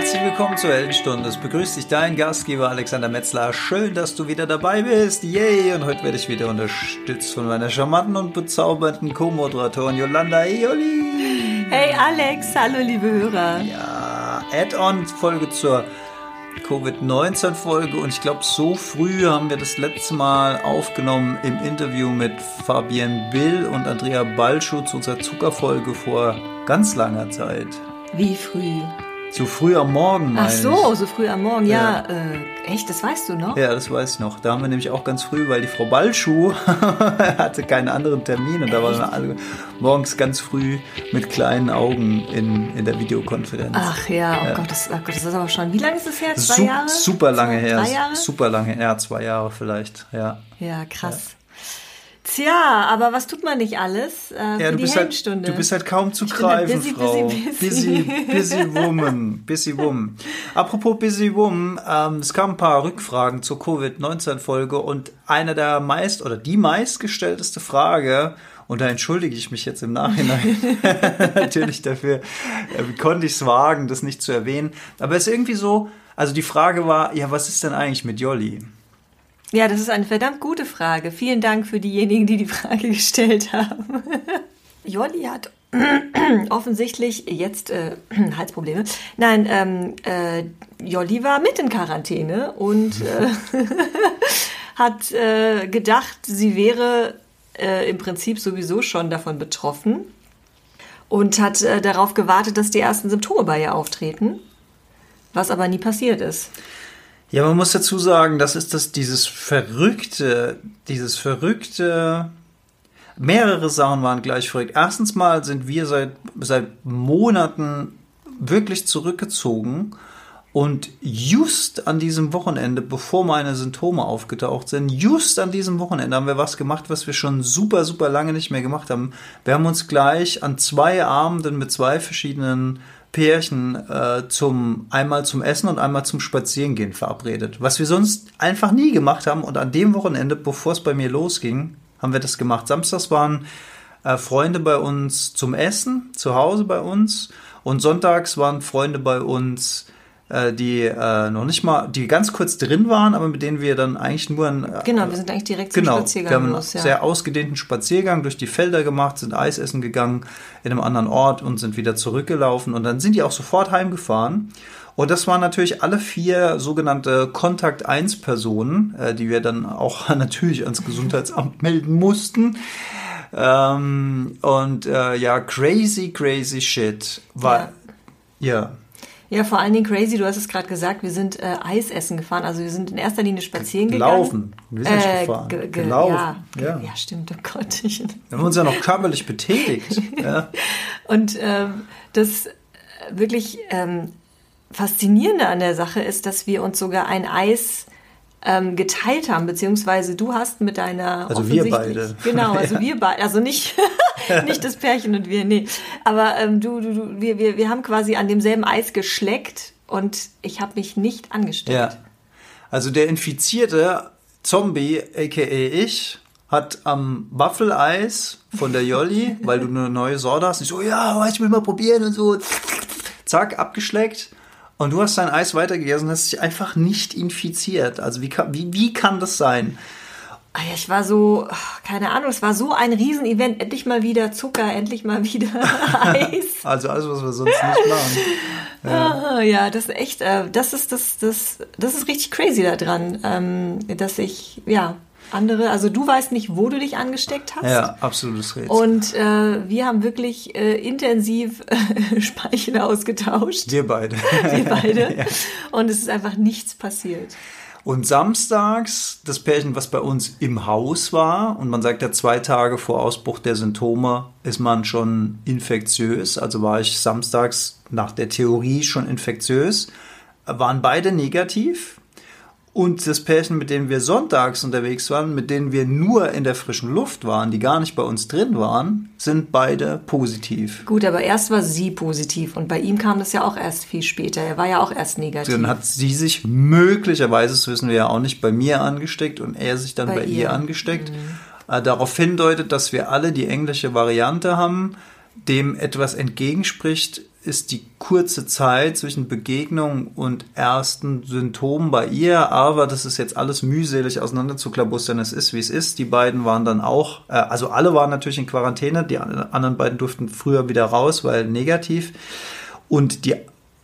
Herzlich willkommen zur Heldenstunde. Es begrüßt dich dein Gastgeber Alexander Metzler. Schön, dass du wieder dabei bist. Yay! Und heute werde ich wieder unterstützt von meiner charmanten und bezaubernden Co-Moderatorin Yolanda Eoli. Hey Alex, hallo liebe Hörer. Ja, Add-on-Folge zur Covid-19-Folge und ich glaube, so früh haben wir das letzte Mal aufgenommen im Interview mit Fabienne Bill und Andrea Balschuh zu unserer Zuckerfolge vor ganz langer Zeit. Wie früh? So früh am Morgen, Ach so, so früh am Morgen, ja. ja. Äh, echt, das weißt du noch? Ja, das weiß ich noch. Da haben wir nämlich auch ganz früh, weil die Frau Balschuh hatte keinen anderen Termin und da waren wir alle morgens ganz früh mit kleinen Augen in, in der Videokonferenz. Ach ja, oh, ja. Gott, das, oh Gott, das ist aber schon, wie lange ist das her? Zwei Sup Jahre? Super lange Zwei, her. Drei Jahre? Super lange her, zwei Jahre vielleicht, ja. Ja, krass. Ja. Tja, aber was tut man nicht alles äh, ja, du bist halt, Du bist halt kaum zu greifen, busy, Frau. Busy, busy. busy, busy woman, busy woman. Apropos busy woman, ähm, es kamen ein paar Rückfragen zur Covid-19-Folge und eine der meist oder die meistgestellteste Frage und da entschuldige ich mich jetzt im Nachhinein natürlich dafür, äh, wie konnte ich es wagen, das nicht zu erwähnen. Aber es ist irgendwie so, also die Frage war, ja, was ist denn eigentlich mit Jolly? Ja, das ist eine verdammt gute Frage. Vielen Dank für diejenigen, die die Frage gestellt haben. Jolli hat offensichtlich jetzt äh, Halsprobleme. Nein, ähm, äh, Jolli war mit in Quarantäne und äh, hat äh, gedacht, sie wäre äh, im Prinzip sowieso schon davon betroffen und hat äh, darauf gewartet, dass die ersten Symptome bei ihr auftreten, was aber nie passiert ist. Ja, man muss dazu sagen, das ist das, dieses verrückte, dieses verrückte, mehrere Sachen waren gleich verrückt. Erstens mal sind wir seit, seit Monaten wirklich zurückgezogen und just an diesem Wochenende, bevor meine Symptome aufgetaucht sind, just an diesem Wochenende haben wir was gemacht, was wir schon super, super lange nicht mehr gemacht haben. Wir haben uns gleich an zwei Abenden mit zwei verschiedenen Pärchen äh, zum einmal zum Essen und einmal zum Spazierengehen verabredet, was wir sonst einfach nie gemacht haben. Und an dem Wochenende, bevor es bei mir losging, haben wir das gemacht. Samstags waren äh, Freunde bei uns zum Essen zu Hause bei uns und sonntags waren Freunde bei uns äh, die äh, noch nicht mal, die ganz kurz drin waren, aber mit denen wir dann eigentlich nur ein, äh, Genau, wir sind eigentlich direkt zum genau, Spaziergang wir haben los, ja. sehr ausgedehnten Spaziergang durch die Felder gemacht, sind Eis essen gegangen in einem anderen Ort und sind wieder zurückgelaufen und dann sind die auch sofort heimgefahren. Und das waren natürlich alle vier sogenannte Kontakt 1 Personen, äh, die wir dann auch natürlich ans Gesundheitsamt melden mussten. Ähm, und äh, ja, crazy, crazy shit. War, ja. ja. Ja, vor allen Dingen crazy, du hast es gerade gesagt, wir sind äh, Eis essen gefahren. Also wir sind in erster Linie spazieren Gelaufen. gegangen. Wir sind äh, gefahren. Gelaufen. Ja, ja. ja, stimmt, oh Gott. Ich, wir haben uns ja noch körperlich betätigt. ja. Und ähm, das wirklich ähm, Faszinierende an der Sache ist, dass wir uns sogar ein Eis ähm, geteilt haben, beziehungsweise du hast mit deiner also wir beide genau, also ja. wir beide, also nicht nicht das Pärchen und wir, nee, aber ähm, du, du, du, wir, wir, wir haben quasi an demselben Eis geschleckt und ich habe mich nicht angesteckt. Ja, also der infizierte Zombie, aka ich, hat am Waffeleis von der Jolli, weil du eine neue Sorte hast, ich so, ja, ich will mal probieren und so, zack, abgeschleckt. Und du hast dein Eis weitergegessen und hast dich einfach nicht infiziert. Also wie kann, wie, wie kann das sein? Ah ich war so, keine Ahnung, es war so ein Riesenevent. Endlich mal wieder Zucker, endlich mal wieder Eis. also alles, was wir sonst nicht machen. Ja, ah, ja das ist echt, äh, das ist das, das, das ist richtig crazy da dran, ähm, dass ich, ja, andere, also du weißt nicht, wo du dich angesteckt hast. Ja, absolutes Rätsel. Und äh, wir haben wirklich äh, intensiv äh, Speichel ausgetauscht. Wir beide. wir beide. ja. Und es ist einfach nichts passiert. Und samstags, das Pärchen, was bei uns im Haus war, und man sagt ja zwei Tage vor Ausbruch der Symptome, ist man schon infektiös. Also war ich samstags nach der Theorie schon infektiös. Waren beide negativ. Und das Pärchen, mit dem wir sonntags unterwegs waren, mit denen wir nur in der frischen Luft waren, die gar nicht bei uns drin waren, sind beide positiv. Gut, aber erst war sie positiv und bei ihm kam das ja auch erst viel später. Er war ja auch erst negativ. Dann hat sie sich möglicherweise, das wissen wir ja auch nicht, bei mir angesteckt und er sich dann bei, bei ihr. ihr. angesteckt. Mhm. Äh, darauf hindeutet, dass wir alle die englische Variante haben, dem etwas entgegenspricht, ist die kurze Zeit zwischen Begegnung und ersten Symptomen bei ihr, aber das ist jetzt alles mühselig auseinanderzuklabustern. Es ist, wie es ist. Die beiden waren dann auch, äh, also alle waren natürlich in Quarantäne, die anderen beiden durften früher wieder raus, weil negativ. Und die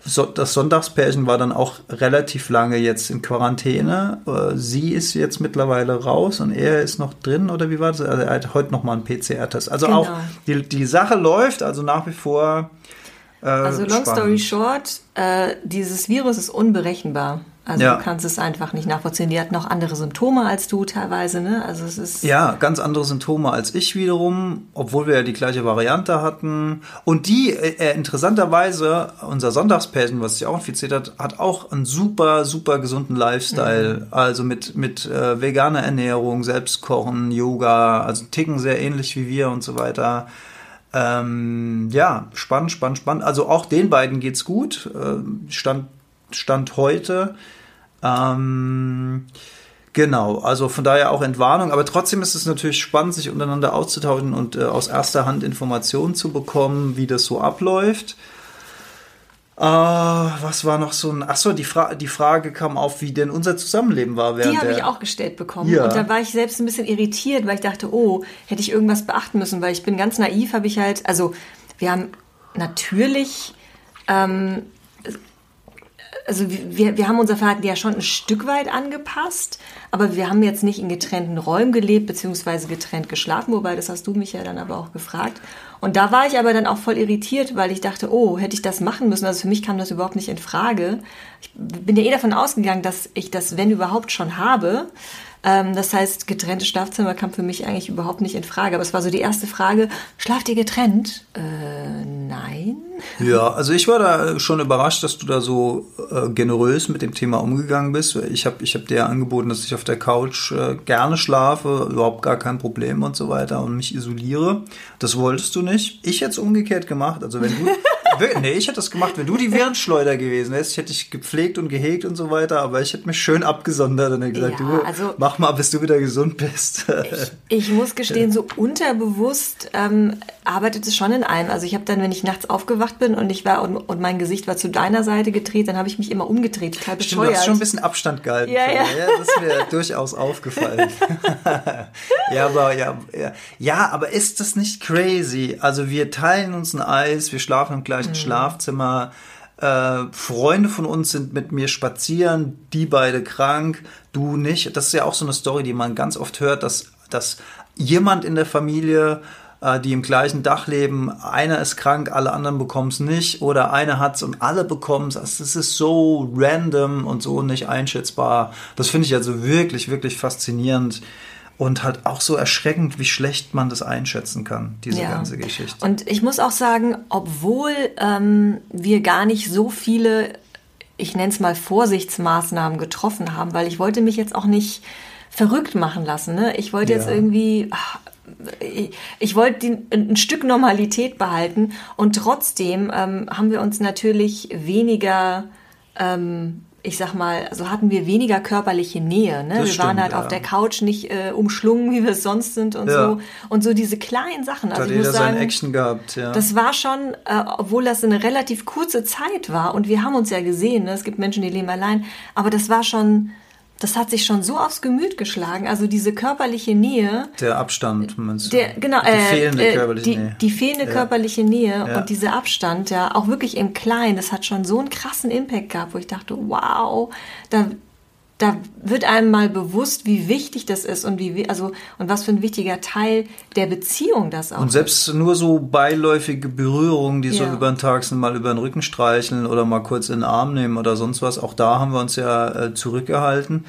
so, das Sonntagspärchen war dann auch relativ lange jetzt in Quarantäne. Äh, sie ist jetzt mittlerweile raus und er ist noch drin, oder wie war das? Also er hat heute nochmal einen PCR-Test. Also genau. auch die, die Sache läuft, also nach wie vor. Äh, also long spannend. story short, äh, dieses Virus ist unberechenbar. Also ja. du kannst es einfach nicht nachvollziehen. Die hat noch andere Symptome als du teilweise, ne? Also es ist ja ganz andere Symptome als ich wiederum, obwohl wir ja die gleiche Variante hatten. Und die äh, äh interessanterweise unser Sonntagspärchen, was sich auch infiziert hat, hat auch einen super super gesunden Lifestyle. Mhm. Also mit mit äh, veganer Ernährung, Selbstkochen, Yoga, also ticken sehr ähnlich wie wir und so weiter. Ähm, ja, spannend, spannend, spannend. Also auch den beiden geht's gut. Äh, stand Stand heute. Ähm, genau, also von daher auch Entwarnung, aber trotzdem ist es natürlich spannend, sich untereinander auszutauschen und äh, aus erster Hand Informationen zu bekommen, wie das so abläuft. Äh, was war noch so ein. Achso, die, Fra die Frage kam auf, wie denn unser Zusammenleben war. Während die habe ich auch gestellt bekommen. Ja. Und da war ich selbst ein bisschen irritiert, weil ich dachte, oh, hätte ich irgendwas beachten müssen, weil ich bin ganz naiv, habe ich halt. Also, wir haben natürlich ähm, also wir, wir haben unser Verhalten ja schon ein Stück weit angepasst, aber wir haben jetzt nicht in getrennten Räumen gelebt, beziehungsweise getrennt geschlafen, wobei das hast du mich ja dann aber auch gefragt. Und da war ich aber dann auch voll irritiert, weil ich dachte, oh, hätte ich das machen müssen. Also für mich kam das überhaupt nicht in Frage. Ich bin ja eh davon ausgegangen, dass ich das, wenn überhaupt, schon habe. Ähm, das heißt, getrennte Schlafzimmer kam für mich eigentlich überhaupt nicht in Frage. Aber es war so die erste Frage, schlaft ihr getrennt? Äh, nein. Ja, also ich war da schon überrascht, dass du da so äh, generös mit dem Thema umgegangen bist. Ich habe ich hab dir angeboten, dass ich auf der Couch äh, gerne schlafe, überhaupt gar kein Problem und so weiter und mich isoliere. Das wolltest du nicht. Ich hätte es umgekehrt gemacht. Also wenn du... nee, ich hätte das gemacht, wenn du die Virenschleuder gewesen wärst. Ich hätte dich gepflegt und gehegt und so weiter, aber ich hätte mich schön abgesondert und gesagt, ja, du, also, mach mal, bis du wieder gesund bist. ich, ich muss gestehen, so unterbewusst ähm, arbeitet es schon in einem. Also ich habe dann, wenn ich nachts aufgewacht bin und ich war und, und mein Gesicht war zu deiner Seite gedreht, dann habe ich mich immer umgedreht, total bescheuert. Stimmt, du hast schon ein bisschen Abstand gehalten. Ja, ja. ja das ist mir durchaus aufgefallen. ja, aber ja, ja, ja, aber ist das nicht crazy? Also wir teilen uns ein Eis, wir schlafen im gleichen mhm. Schlafzimmer. Äh, Freunde von uns sind mit mir spazieren, die beide krank, du nicht. Das ist ja auch so eine Story, die man ganz oft hört, dass, dass jemand in der Familie äh, die im gleichen Dach leben, einer ist krank, alle anderen bekommen es nicht oder einer hat es und alle bekommen es. Also, das ist so random und so nicht einschätzbar. Das finde ich also wirklich, wirklich faszinierend und halt auch so erschreckend, wie schlecht man das einschätzen kann, diese ja. ganze Geschichte. Und ich muss auch sagen, obwohl ähm, wir gar nicht so viele, ich nenne es mal Vorsichtsmaßnahmen getroffen haben, weil ich wollte mich jetzt auch nicht verrückt machen lassen. Ne? Ich wollte ja. jetzt irgendwie, ach, ich wollte ein Stück Normalität behalten und trotzdem ähm, haben wir uns natürlich weniger, ähm, ich sag mal, also hatten wir weniger körperliche Nähe. Ne? wir stimmt, waren halt ja. auf der Couch nicht äh, umschlungen, wie wir es sonst sind und ja. so. Und so diese kleinen Sachen. Also da hat jeder sein Action gehabt, ja. Das war schon, äh, obwohl das eine relativ kurze Zeit war und wir haben uns ja gesehen, ne? es gibt Menschen, die leben allein, aber das war schon das hat sich schon so aufs Gemüt geschlagen. Also diese körperliche Nähe. Der Abstand, meinst du? Der, genau, die äh, fehlende äh, körperliche die, Nähe. Die fehlende ja. körperliche Nähe ja. und dieser Abstand, ja, auch wirklich im Kleinen, das hat schon so einen krassen Impact gehabt, wo ich dachte, wow, da, da wird einem mal bewusst, wie wichtig das ist und wie also und was für ein wichtiger Teil der Beziehung das auch. Und selbst ist. nur so beiläufige Berührungen, die ja. so über den Tag sind, mal über den Rücken streicheln oder mal kurz in den Arm nehmen oder sonst was. Auch da haben wir uns ja äh, zurückgehalten.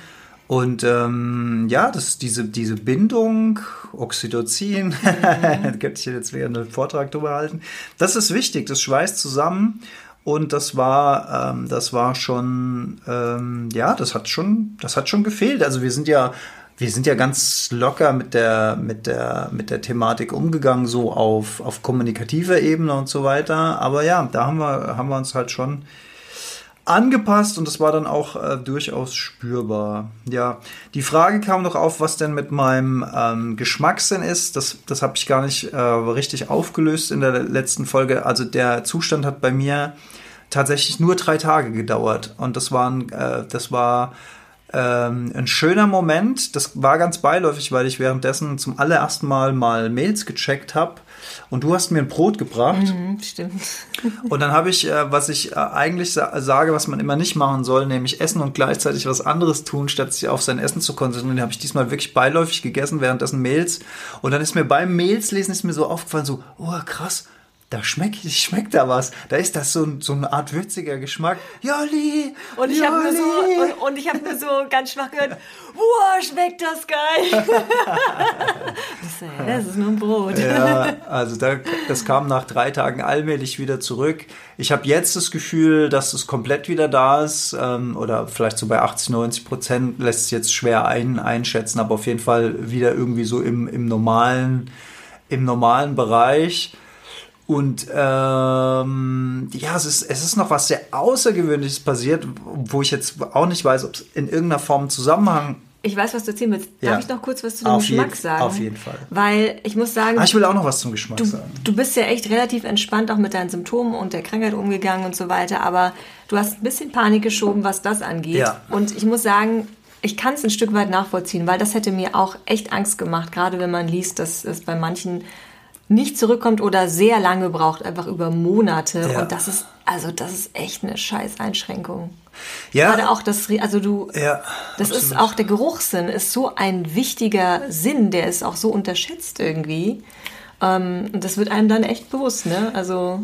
Und ähm, ja, das diese, diese Bindung, Oxytocin, mhm. könnte ich jetzt wieder einen Vortrag drüber halten. Das ist wichtig, das schweißt zusammen. Und das war, ähm, das war schon, ähm, ja, das hat schon, das hat schon gefehlt. Also wir sind ja, wir sind ja ganz locker mit der, mit der, mit der Thematik umgegangen, so auf, auf kommunikativer Ebene und so weiter. Aber ja, da haben wir, haben wir uns halt schon angepasst und das war dann auch äh, durchaus spürbar. Ja, die Frage kam noch auf, was denn mit meinem ähm, Geschmackssinn ist. Das, das habe ich gar nicht äh, richtig aufgelöst in der letzten Folge. Also der Zustand hat bei mir tatsächlich nur drei Tage gedauert und das waren, äh, das war ähm, ein schöner Moment. Das war ganz beiläufig, weil ich währenddessen zum allerersten Mal mal Mails gecheckt habe und du hast mir ein Brot gebracht. Mhm, stimmt. Und dann habe ich, äh, was ich äh, eigentlich sa sage, was man immer nicht machen soll, nämlich essen und gleichzeitig was anderes tun, statt sich auf sein Essen zu konzentrieren. habe ich diesmal wirklich beiläufig gegessen, währenddessen Mails. Und dann ist mir beim Mails lesen ist mir so aufgefallen, so, oh krass, da schmeckt, schmeckt da was. Da ist das so, so eine Art würziger Geschmack. Jolli! Und ich habe nur so, und, und ich habe nur so ganz schwach gehört, wow, schmeckt das geil! das, ist nur ein Brot. Ja, also da, das kam nach drei Tagen allmählich wieder zurück. Ich habe jetzt das Gefühl, dass es komplett wieder da ist, ähm, oder vielleicht so bei 80, 90 Prozent lässt es jetzt schwer ein, einschätzen, aber auf jeden Fall wieder irgendwie so im, im normalen, im normalen Bereich. Und ähm, ja, es ist, es ist noch was sehr Außergewöhnliches passiert, wo ich jetzt auch nicht weiß, ob es in irgendeiner Form Zusammenhang. Ich weiß, was du erzählen willst. Darf ja. ich noch kurz was zu dem auf Geschmack jeden, sagen? Auf jeden Fall. Weil ich muss sagen. Ah, ich will auch noch was zum Geschmack du, sagen. Du bist ja echt relativ entspannt auch mit deinen Symptomen und der Krankheit umgegangen und so weiter, aber du hast ein bisschen Panik geschoben, was das angeht. Ja. Und ich muss sagen, ich kann es ein Stück weit nachvollziehen, weil das hätte mir auch echt Angst gemacht, gerade wenn man liest, dass es bei manchen nicht zurückkommt oder sehr lange braucht, einfach über Monate. Ja. Und das ist, also das ist echt eine scheiß Einschränkung. Ja. Gerade auch das, also du, ja, das absolut. ist auch der Geruchssinn ist so ein wichtiger Sinn, der ist auch so unterschätzt irgendwie. Ähm, und das wird einem dann echt bewusst, ne? Also,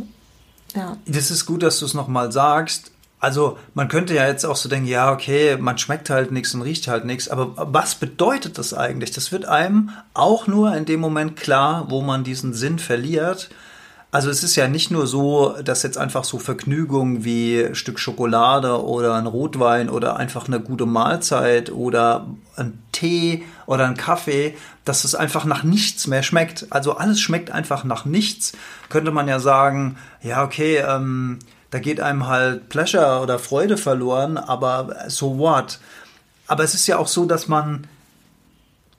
ja. Das ist gut, dass du es nochmal sagst. Also man könnte ja jetzt auch so denken, ja, okay, man schmeckt halt nichts und riecht halt nichts, aber was bedeutet das eigentlich? Das wird einem auch nur in dem Moment klar, wo man diesen Sinn verliert. Also es ist ja nicht nur so, dass jetzt einfach so Vergnügungen wie ein Stück Schokolade oder ein Rotwein oder einfach eine gute Mahlzeit oder ein Tee oder ein Kaffee, dass es einfach nach nichts mehr schmeckt. Also alles schmeckt einfach nach nichts. Könnte man ja sagen, ja, okay, ähm, da geht einem halt Pleasure oder Freude verloren, aber so what? Aber es ist ja auch so, dass man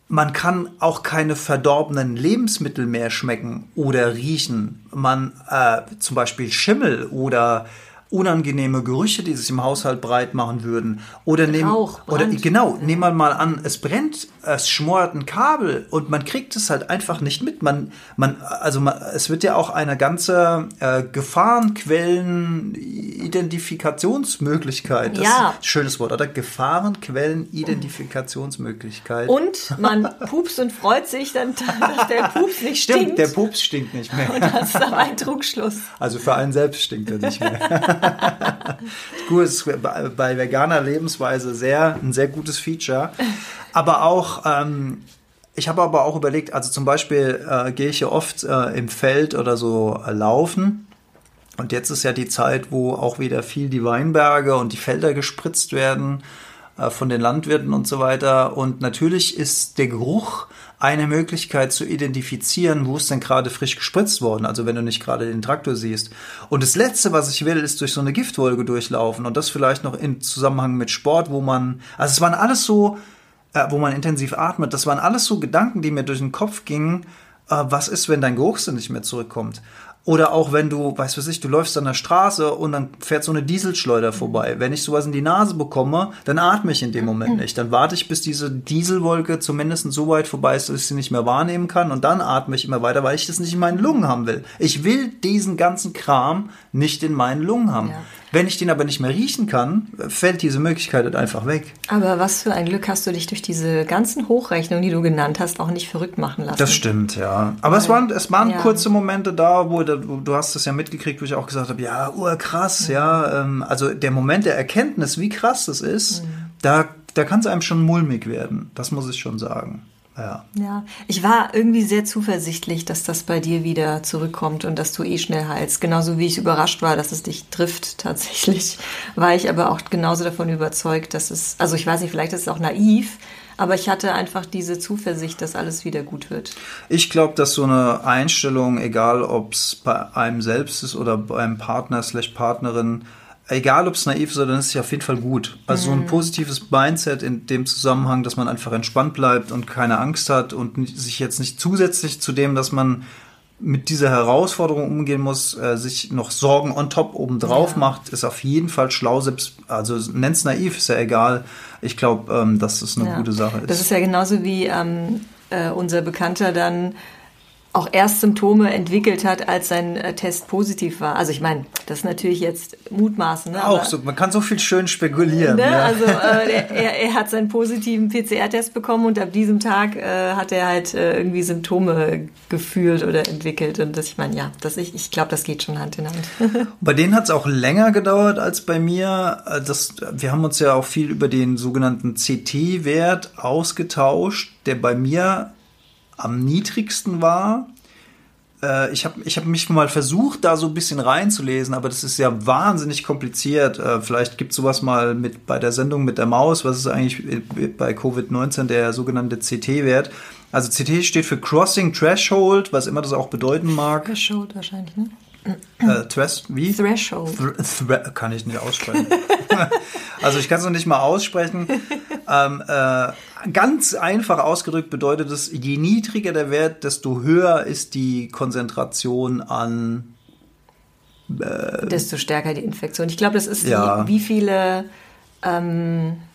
man kann auch keine verdorbenen Lebensmittel mehr schmecken oder riechen. Man äh, zum Beispiel Schimmel oder unangenehme Gerüche, die sich im Haushalt breit machen würden. Oder nehmen, Rauch, oder genau, nehmen wir mal an, es brennt, es schmort ein Kabel und man kriegt es halt einfach nicht mit. Man, man, also man, es wird ja auch eine ganze äh, Gefahrenquellen-Identifikationsmöglichkeit. Das ja. ist ein schönes Wort, oder? Gefahrenquellen-Identifikationsmöglichkeit. Und man pupst und freut sich dann, dass der Pups nicht stinkt. Stimmt, der Pups stinkt nicht mehr. Und das ist aber ein Trugschluss. Also für einen selbst stinkt er nicht mehr. Gut, ist bei veganer Lebensweise sehr, ein sehr gutes Feature. Aber auch, ähm, ich habe aber auch überlegt, also zum Beispiel äh, gehe ich ja oft äh, im Feld oder so äh, laufen. Und jetzt ist ja die Zeit, wo auch wieder viel die Weinberge und die Felder gespritzt werden äh, von den Landwirten und so weiter. Und natürlich ist der Geruch eine Möglichkeit zu identifizieren, wo ist denn gerade frisch gespritzt worden, also wenn du nicht gerade den Traktor siehst. Und das Letzte, was ich will, ist durch so eine Giftwolke durchlaufen und das vielleicht noch in Zusammenhang mit Sport, wo man, also es waren alles so, äh, wo man intensiv atmet, das waren alles so Gedanken, die mir durch den Kopf gingen, äh, was ist, wenn dein Geruchssinn nicht mehr zurückkommt? Oder auch wenn du, weißt du was ich, du läufst an der Straße und dann fährt so eine Dieselschleuder vorbei. Wenn ich sowas in die Nase bekomme, dann atme ich in dem Moment nicht. Dann warte ich, bis diese Dieselwolke zumindest so weit vorbei ist, dass ich sie nicht mehr wahrnehmen kann und dann atme ich immer weiter, weil ich das nicht in meinen Lungen haben will. Ich will diesen ganzen Kram nicht in meinen Lungen haben. Ja. Wenn ich den aber nicht mehr riechen kann, fällt diese Möglichkeit halt einfach weg. Aber was für ein Glück hast du dich durch diese ganzen Hochrechnungen, die du genannt hast, auch nicht verrückt machen lassen. Das stimmt, ja. Aber Weil, es waren, es waren ja. kurze Momente da, wo, du hast es ja mitgekriegt, wo ich auch gesagt habe, ja, urkrass, mhm. ja. Ähm, also der Moment der Erkenntnis, wie krass das ist, mhm. da, da kann es einem schon mulmig werden. Das muss ich schon sagen. Ja. ja, ich war irgendwie sehr zuversichtlich, dass das bei dir wieder zurückkommt und dass du eh schnell heilst. Genauso wie ich überrascht war, dass es dich trifft tatsächlich, war ich aber auch genauso davon überzeugt, dass es, also ich weiß nicht, vielleicht ist es auch naiv, aber ich hatte einfach diese Zuversicht, dass alles wieder gut wird. Ich glaube, dass so eine Einstellung, egal ob es bei einem selbst ist oder bei einem Partner slash Partnerin, egal ob es naiv ist oder dann ist es ja auf jeden Fall gut. Also so Mhm. ein positives Mindset in dem Zusammenhang, dass man einfach entspannt bleibt und keine Angst hat und nicht- sich jetzt nicht zusätzlich zu dem, dass man mit dieser Herausforderung umgehen muss, äh, sich noch Sorgen on top obendrauf Ja. macht, ist auf jeden Fall schlau. Selbst, also nenn's naiv, ist ja egal. Ich glaube, ähm, dass das eine Ja. gute Sache ist. Das ist ja genauso wie ähm, äh, unser Bekannter dann auch erst Symptome entwickelt hat, als sein äh, Test positiv war. Also ich meine, das ist natürlich jetzt Mutmaßen. Ne? auch aber- so, man kann so viel schön spekulieren. Ne? ja. Also äh, der, er, er hat seinen positiven PCR-Test bekommen und ab diesem Tag äh, hat er halt äh, irgendwie Symptome gefühlt oder entwickelt. Und das, ich meine, ja, das, ich, ich glaube, das geht schon Hand in Hand. Bei denen hat es auch länger gedauert als bei mir. Äh, Das, wir haben uns ja auch viel über den sogenannten CT-Wert ausgetauscht, der bei mir am niedrigsten war. Äh, Ich habe ich hab mich mal versucht, da so ein bisschen reinzulesen, aber das ist ja wahnsinnig kompliziert. Äh, Vielleicht gibt es sowas mal mit bei der Sendung mit der Maus. Was ist eigentlich äh, bei Covid-19 der sogenannte CT-Wert? Also CT steht für Crossing Threshold, was immer das auch bedeuten mag. Threshold wahrscheinlich, ne? Äh, Thres wie? Threshold. Thr Thre kann ich nicht aussprechen. also ich kann es noch nicht mal aussprechen. ähm, äh, ganz einfach ausgedrückt bedeutet es, je niedriger der Wert, desto höher ist die Konzentration an desto stärker die Infektion. Ich glaube, das ist Ja. die, wie viele, ähm, äh,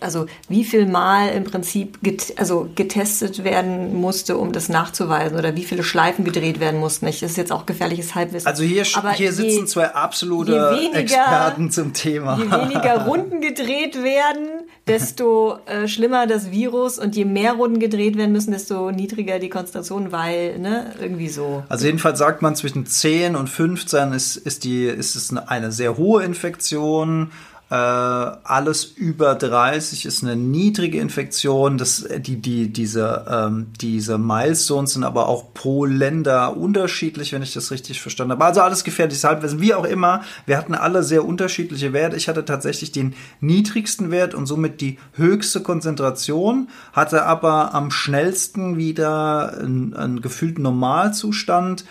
also wie viel Mal im Prinzip get, also getestet werden musste, um das nachzuweisen oder wie viele Schleifen gedreht werden mussten. Ich, das ist jetzt auch gefährliches Halbwissen. Also hier, Aber hier je- sitzen zwei absolute weniger- Experten zum Thema. Je weniger Runden gedreht werden, desto äh, schlimmer das Virus und je mehr Runden gedreht werden müssen, desto niedriger die Konzentration, weil, ne, irgendwie so. Also jedenfalls sagt man, zwischen 10 und 15 ist, ist, die, ist es eine, eine sehr hohe Infektion. Äh, alles über 30 ist eine niedrige Infektion. Das, die, die, diese, ähm, diese Milestones sind aber auch pro Länder unterschiedlich, wenn ich das richtig verstanden habe. Also alles gefährliches Halbwissen, wie auch immer. Wir hatten alle sehr unterschiedliche Werte. Ich hatte tatsächlich den niedrigsten Wert und somit die höchste Konzentration, hatte aber am schnellsten wieder einen, einen gefühlten Normalzustand.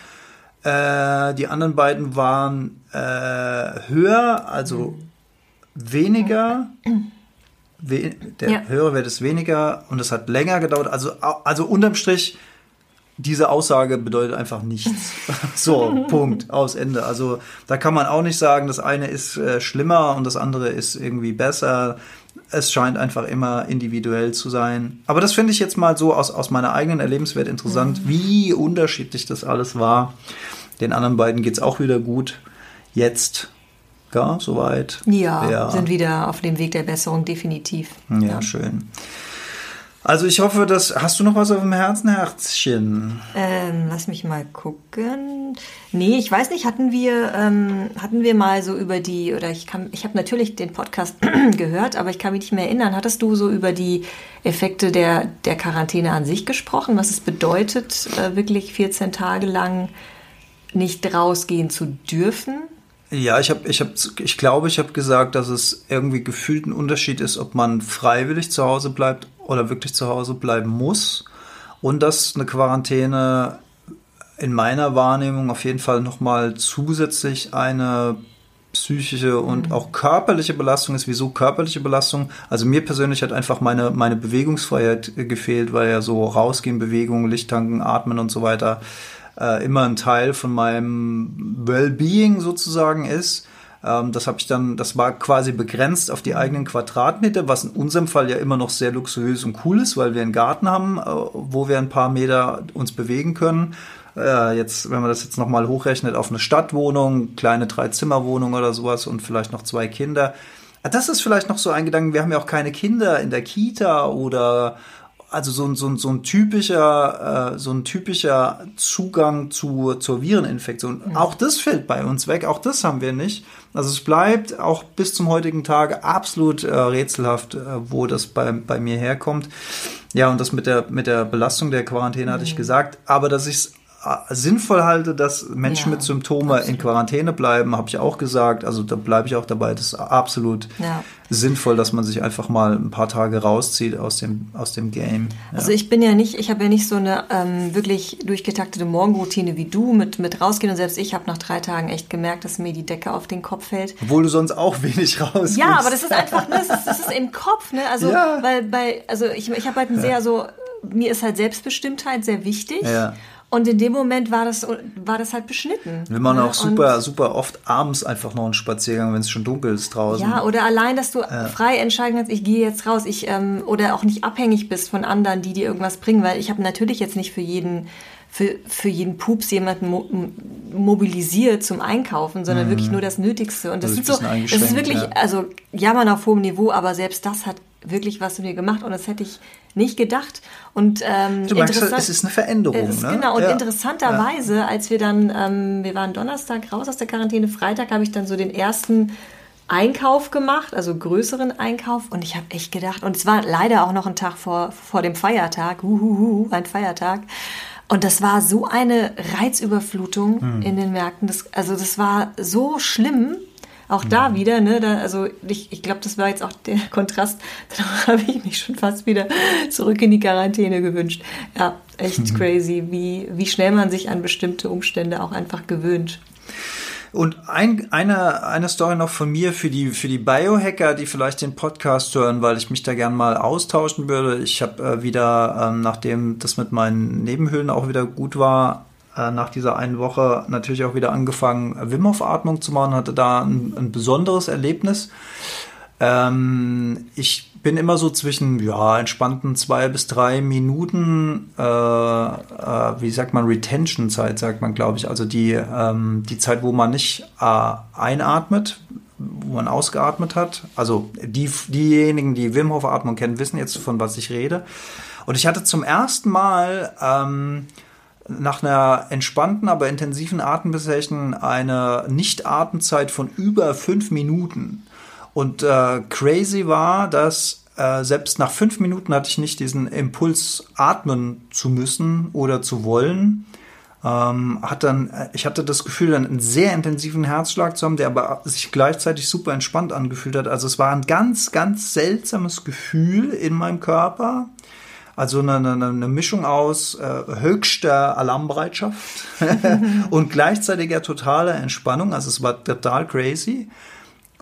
Äh, die anderen beiden waren äh, höher, also weniger. We der Ja. höhere Wert ist weniger und es hat länger gedauert. Also, also unterm Strich, diese Aussage bedeutet einfach nichts. so, Punkt, aus Ende. Also da kann man auch nicht sagen, das eine ist äh, schlimmer und das andere ist irgendwie besser. Es scheint einfach immer individuell zu sein. Aber das finde ich jetzt mal so aus, aus meiner eigenen Erlebenswelt interessant, wie unterschiedlich das alles war. Den anderen beiden geht's auch wieder gut. Jetzt, ja, soweit. Ja, Ja. sind wieder auf dem Weg der Besserung, definitiv. Ja, schön. Also ich hoffe, dass. Hast du noch was auf dem Herzen, Herzchen? Ähm, lass mich mal gucken. Nee, ich weiß nicht, hatten wir, ähm, hatten wir mal so über die, oder ich kann, ich habe natürlich den Podcast gehört, aber ich kann mich nicht mehr erinnern. Hattest du so über die Effekte der, der Quarantäne an sich gesprochen, was es bedeutet, äh, wirklich 14 Tage lang nicht rausgehen zu dürfen? Ja, ich habe, ich habe, ich glaube, ich habe gesagt, dass es irgendwie gefühlt ein Unterschied ist, ob man freiwillig zu Hause bleibt oder wirklich zu Hause bleiben muss. Und dass eine Quarantäne in meiner Wahrnehmung auf jeden Fall nochmal zusätzlich eine psychische und auch körperliche Belastung ist. Wieso körperliche Belastung? Also mir persönlich hat einfach meine, meine Bewegungsfreiheit gefehlt, weil ja so rausgehen, Bewegung, Lichttanken, Atmen und so weiter äh, immer ein Teil von meinem Wellbeing sozusagen ist. Ähm, das habe ich dann, das war quasi begrenzt auf die eigenen Quadratmeter, was in unserem Fall ja immer noch sehr luxuriös und cool ist, weil wir einen Garten haben, äh, wo wir ein paar Meter uns bewegen können. Äh, jetzt, wenn man das jetzt nochmal hochrechnet auf eine Stadtwohnung, kleine Drei-Zimmer-Wohnung oder sowas und vielleicht noch zwei Kinder. Ah, Das ist vielleicht noch so ein Gedanke. Wir haben ja auch keine Kinder in der Kita oder also so ein, so ein, so ein typischer, äh, so ein typischer Zugang zu, zur Vireninfektion. Auch das fällt bei uns weg. Auch das haben wir nicht. Also es bleibt auch bis zum heutigen Tage absolut äh, rätselhaft, äh, wo das bei, bei mir herkommt. Ja, und das mit der, mit der Belastung der Quarantäne hatte ich gesagt. Aber dass ich es sinnvoll halte, dass Menschen Ja, mit Symptomen in Quarantäne bleiben, habe ich auch gesagt. Also da bleibe ich auch dabei. Das ist absolut Ja. sinnvoll, dass man sich einfach mal ein paar Tage rauszieht aus dem, aus dem Game. Ja. Also ich bin ja nicht, ich habe ja nicht so eine ähm, wirklich durchgetaktete Morgenroutine wie du mit, mit rausgehen und selbst ich habe nach drei Tagen echt gemerkt, dass mir die Decke auf den Kopf fällt. Obwohl du sonst auch wenig rausgehst. Ja, aber das ist einfach, ne, das ist, das ist im Kopf, ne? Also, weil bei, also ich, ich habe halt ein sehr so, mir ist halt Selbstbestimmtheit sehr wichtig. Ja. Und in dem Moment war das, war das halt beschnitten. Machen ne? auch super, Und, super oft abends einfach noch einen Spaziergang, wenn es schon dunkel ist draußen. ja, oder allein, dass du frei entscheiden kannst, ich gehe jetzt raus, ich ähm, oder auch nicht abhängig bist von anderen, die dir irgendwas bringen, weil ich habe natürlich jetzt nicht für jeden für, für jeden Pups jemanden mo mobilisiert zum Einkaufen, sondern wirklich nur das Nötigste. Und das Also sind so, das ist wirklich, ja. also jammern auf hohem Niveau, aber selbst das hat wirklich was mit mir gemacht und das hätte ich nicht gedacht. Und ähm, Du merkst, es ist eine Veränderung. ist ne? Genau, und Ja. interessanterweise, als wir dann, ähm, wir waren Donnerstag raus aus der Quarantäne, Freitag habe ich dann so den ersten Einkauf gemacht, also größeren Einkauf und ich habe echt gedacht, und es war leider auch noch ein Tag vor, vor dem Feiertag, uhuhu, ein Feiertag. Und das war so eine Reizüberflutung Hm. in den Märkten. Das, also das war so schlimm. Auch da wieder, ne? Da, also ich, ich glaube, das war jetzt auch der Kontrast. Da habe ich mich schon fast wieder zurück in die Quarantäne gewünscht. Ja, echt crazy, wie, wie schnell man sich an bestimmte Umstände auch einfach gewöhnt. Und ein, eine, eine Story noch von mir für die, für die Biohacker, die vielleicht den Podcast hören, weil ich mich da gern mal austauschen würde. Ich habe äh, wieder, ähm, nachdem das mit meinen Nebenhöhlen auch wieder gut war, äh, nach dieser einen Woche natürlich auch wieder angefangen, Wim Hof Atmung zu machen, hatte da ein, ein besonderes Erlebnis. Ähm, ich bin immer so zwischen ja, entspannten zwei bis drei Minuten, äh, äh, wie sagt man, Retention-Zeit, sagt man, glaube ich. Also die, ähm, die Zeit, wo man nicht äh, einatmet, wo man ausgeatmet hat. Also die, diejenigen, die Wim Hof Atmung kennen, wissen jetzt, von was ich rede. Und ich hatte zum ersten Mal ähm, nach einer entspannten, aber intensiven Atembesechen eine Nicht-Atemzeit von über fünf Minuten. Und äh, crazy war, dass äh, selbst nach fünf Minuten hatte ich nicht diesen Impuls, atmen zu müssen oder zu wollen. Ähm, hat dann, äh, ich hatte das Gefühl, dann einen sehr intensiven Herzschlag zu haben, der aber sich gleichzeitig super entspannt angefühlt hat. Also es war ein ganz, ganz seltsames Gefühl in meinem Körper. Also eine, eine, eine Mischung aus äh, höchster Alarmbereitschaft und gleichzeitiger totaler Entspannung. Also es war total crazy.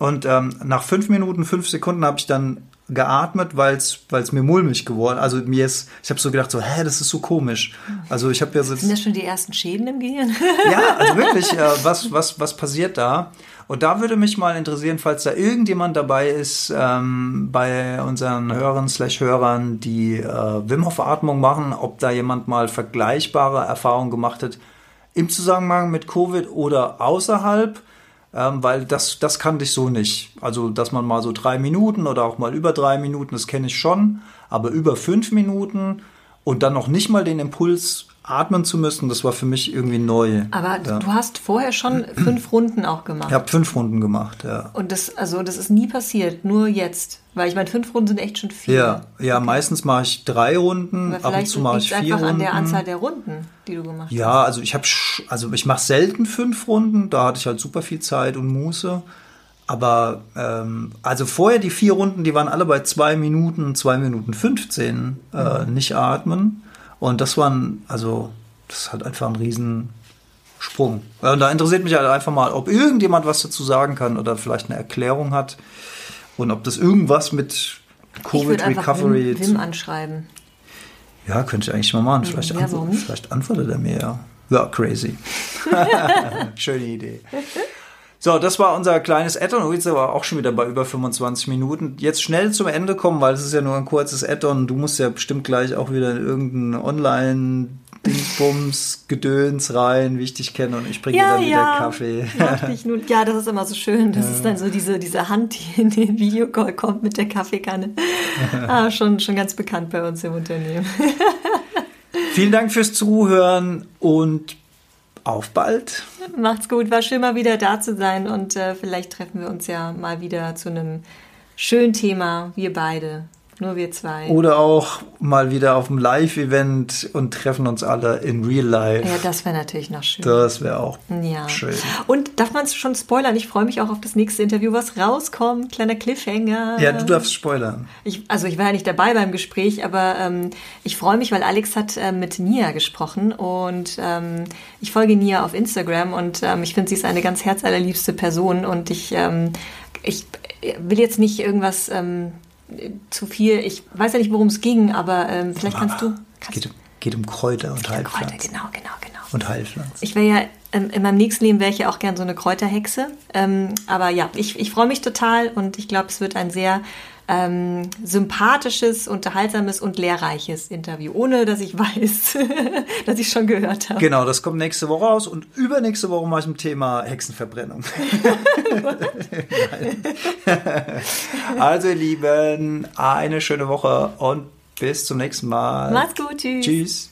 Und ähm, nach fünf Minuten, fünf Sekunden habe ich dann geatmet, weil es mir mulmig geworden. Also mir ist, ich habe so gedacht, so, hä, das ist so komisch. Also ich habe ja so, Sind das schon die ersten Schäden im Gehirn? ja, also wirklich, äh, was, was, was passiert da? Und da würde mich mal interessieren, falls da irgendjemand dabei ist, ähm, bei unseren Hörern slash Hörern, die äh, Wim Hof Atmung machen, ob da jemand mal vergleichbare Erfahrungen gemacht hat im Zusammenhang mit Covid oder außerhalb. Ähm, weil das, das kannte ich so nicht. Also, dass man mal so drei Minuten oder auch mal über drei Minuten, das kenne ich schon, aber über fünf Minuten und dann noch nicht mal den Impuls atmen zu müssen, das war für mich irgendwie neu. Aber ja. du hast vorher schon fünf Runden auch gemacht. Ich habe fünf Runden gemacht, ja. Und das, also das ist nie passiert, nur jetzt. Weil ich meine, fünf Runden sind echt schon viel. Ja, ja meistens mache ich drei Runden, ab und zu mache ich vier einfach Runden. an der Anzahl der Runden, die du gemacht hast. Ja, also ich habe, also ich mache selten fünf Runden. Da hatte ich halt super viel Zeit und Muße. Aber ähm, also vorher die vier Runden, die waren alle bei zwei Minuten, zwei Minuten 15 äh, Mhm. nicht atmen. Und das waren, also das ist halt einfach ein Riesensprung. Und da interessiert mich halt einfach mal, ob irgendjemand was dazu sagen kann oder vielleicht eine Erklärung hat. Und ob das irgendwas mit ich Covid einfach Recovery Wim, Wim anschreiben. ja, könnte ich eigentlich mal machen. Vielleicht, Ja, antw vielleicht antwortet er mir ja. Ja, crazy. Schöne Idee. So, das war unser kleines Add-on. Jetzt aber auch schon wieder bei über 25 Minuten. Jetzt schnell zum Ende kommen, weil es ist ja nur ein kurzes Add-on. Du musst ja bestimmt gleich auch wieder in irgendein Online-Dingsbums, Gedöns rein, wie ich dich kenne. Und ich bringe dir dann wieder Kaffee. Dich nun. Ja, das ist immer so schön. Das ist dann so diese, diese Hand, die in den Videocall kommt mit der Kaffeekanne. ah, schon, schon ganz bekannt bei uns im Unternehmen. Vielen Dank fürs Zuhören und auf bald. Macht's gut, war schön mal wieder da zu sein und äh, vielleicht treffen wir uns ja mal wieder zu einem schönen Thema, wir beide. Nur wir zwei. Oder auch mal wieder auf dem Live-Event und treffen uns alle in Real Life. Ja, das wäre natürlich noch schön. Das wäre auch ja. schön. Und darf man es schon spoilern? Ich freue mich auch auf das nächste Interview, was rauskommt. Kleiner Cliffhanger. Ja, du darfst spoilern. Ich, also ich war ja nicht dabei beim Gespräch, aber ähm, ich freue mich, weil Alex hat äh, mit Nia gesprochen und ähm, ich folge Nia auf Instagram und ähm, ich finde, sie ist eine ganz herzallerliebste Person und ich, ähm, ich will jetzt nicht irgendwas ähm, zu viel, ich weiß ja nicht, worum es ging, aber ähm, vielleicht kannst du... Kannst geht, geht um Kräuter und Heilpflanzen. Kräuter, genau, genau, genau. Und Heilpflanzen. Ich wäre ja, ähm, in meinem nächsten Leben wäre ich ja auch gern so eine Kräuterhexe. Ähm, aber ja, ich, ich freue mich total und ich glaube, es wird ein sehr ähm, sympathisches, unterhaltsames und lehrreiches Interview, ohne dass ich weiß, dass ich schon gehört habe. Genau, das kommt nächste Woche raus und übernächste Woche ich ein Thema Hexenverbrennung. also ihr Lieben, eine schöne Woche und bis zum nächsten Mal. Macht's gut, tschüss. Tschüss.